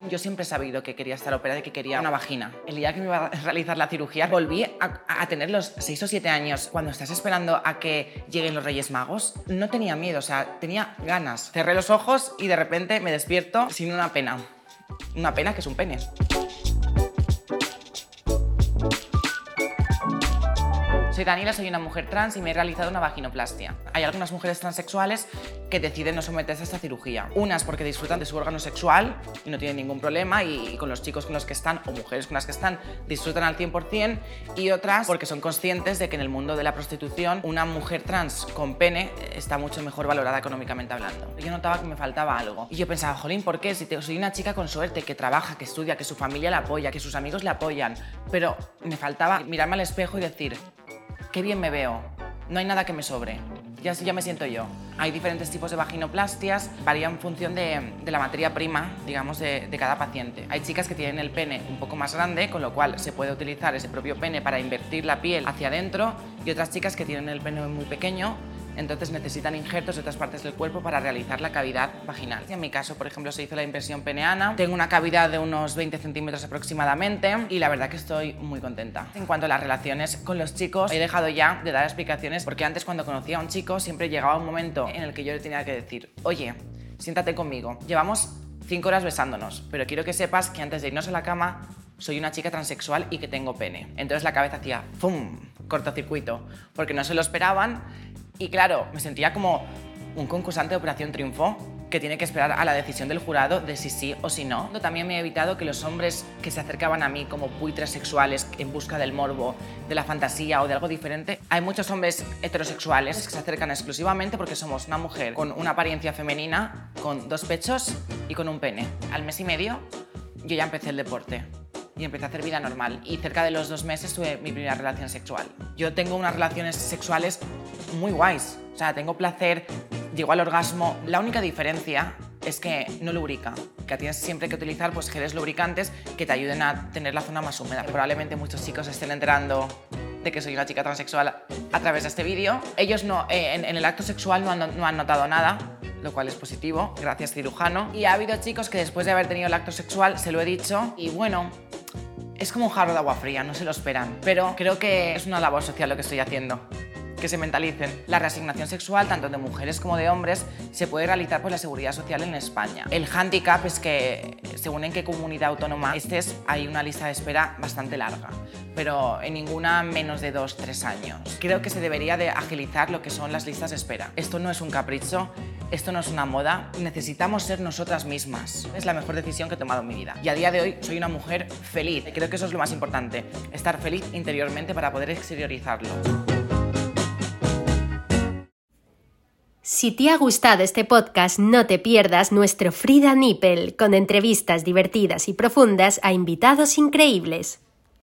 Yo siempre he sabido que quería estar operada y que quería una vagina. El día que me iba a realizar la cirugía, volví a, tener los 6 o 7 años. Cuando estás esperando a que lleguen los Reyes Magos, no tenía miedo, o sea, tenía ganas. Cerré los ojos y de repente me despierto sin una pena. Una pena que es un pene. Soy Daniela, soy una mujer trans y me he realizado una vaginoplastia. Hay algunas mujeres transexuales que deciden no someterse a esta cirugía. Unas porque disfrutan de su órgano sexual y no tienen ningún problema y, con los chicos con los que están o mujeres con las que están disfrutan al 100% y otras porque son conscientes de que en el mundo de la prostitución una mujer trans con pene está mucho mejor valorada económicamente hablando. Yo notaba que me faltaba algo y yo pensaba, jolín, ¿por qué? Si soy una chica con suerte, que trabaja, que estudia, que su familia la apoya, que sus amigos le apoyan, pero me faltaba mirarme al espejo y decir, qué bien me veo, no hay nada que me sobre. Ya, ya me siento yo. Hay diferentes tipos de vaginoplastias, varían en función de, de la materia prima, digamos, de, de, cada paciente. Hay chicas que tienen el pene un poco más grande, con lo cual se puede utilizar ese propio pene para invertir la piel hacia adentro, y otras chicas que tienen el pene muy pequeño, entonces necesitan injertos de otras partes del cuerpo para realizar la cavidad vaginal. En mi caso, por ejemplo, se hizo la impresión peneana. Tengo una cavidad de unos 20 centímetros aproximadamente y la verdad que estoy muy contenta. En cuanto a las relaciones con los chicos, he dejado ya de dar explicaciones porque antes cuando conocía a un chico siempre llegaba un momento en el que yo le tenía que decir, oye, siéntate conmigo. Llevamos cinco horas besándonos, pero quiero que sepas que antes de irnos a la cama soy una chica transexual y que tengo pene. Entonces la cabeza hacía ¡fum! cortocircuito, porque no se lo esperaban y claro, me sentía como un concursante de Operación Triunfo que tiene que esperar a la decisión del jurado de si sí o si no. También me he evitado que los hombres que se acercaban a mí como buitres sexuales en busca del morbo, de la fantasía o de algo diferente, hay muchos hombres heterosexuales que se acercan exclusivamente porque somos una mujer con una apariencia femenina, con dos pechos y con un pene. Al mes y medio yo ya empecé el deporte y empecé a hacer vida normal. Y cerca de los dos meses tuve mi primera relación sexual. Yo tengo unas relaciones sexuales muy guays. O sea, tengo placer, llego al orgasmo. La única diferencia es que no lubrica, que tienes siempre que utilizar pues, geles lubricantes que te ayuden a tener la zona más húmeda. Probablemente muchos chicos estén enterando de que soy una chica transexual a través de este vídeo. Ellos no, eh, en, en, el acto sexual no han, no han notado nada, lo cual es positivo, gracias cirujano. Y ha habido chicos que después de haber tenido el acto sexual, se lo he dicho, y bueno, es como un jarro de agua fría, no se lo esperan. Pero creo que es una labor social lo que estoy haciendo que se mentalicen. La reasignación sexual, tanto de mujeres como de hombres, se puede realizar por la Seguridad Social en España. El hándicap es que, según en qué comunidad autónoma estés, hay una lista de espera bastante larga, pero en ninguna menos de dos, tres años. Creo que se debería de agilizar lo que son las listas de espera. Esto no es un capricho, esto no es una moda, necesitamos ser nosotras mismas. Es la mejor decisión que he tomado en mi vida. Y a día de hoy soy una mujer feliz. Creo que eso es lo más importante, estar feliz interiormente para poder exteriorizarlo. Si te ha gustado este podcast, no te pierdas nuestro Frida Nippel, con entrevistas divertidas y profundas a invitados increíbles.